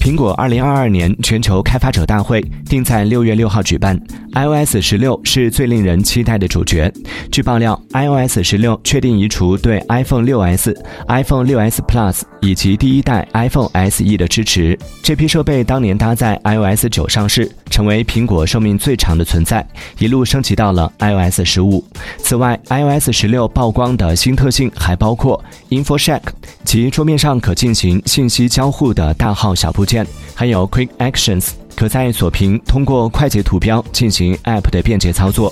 苹果二零二二年全球开发者大会定在六月六号举办，iOS 十六是最令人期待的主角。据爆料，iOS 十六确定移除对 iPhone 六 S、iPhone 六 S Plus 以及第一代 iPhone SE 的支持。这批设备当年搭载 iOS 九上市，成为苹果寿命最长的存在，一路升级到了 iOS 十五。此外，iOS 十六曝光的新特性还包括 InfoShack，及桌面上可进行信息交互的大号小部件。还有 Quick Actions，可在锁屏通过快捷图标进行 App 的便捷操作。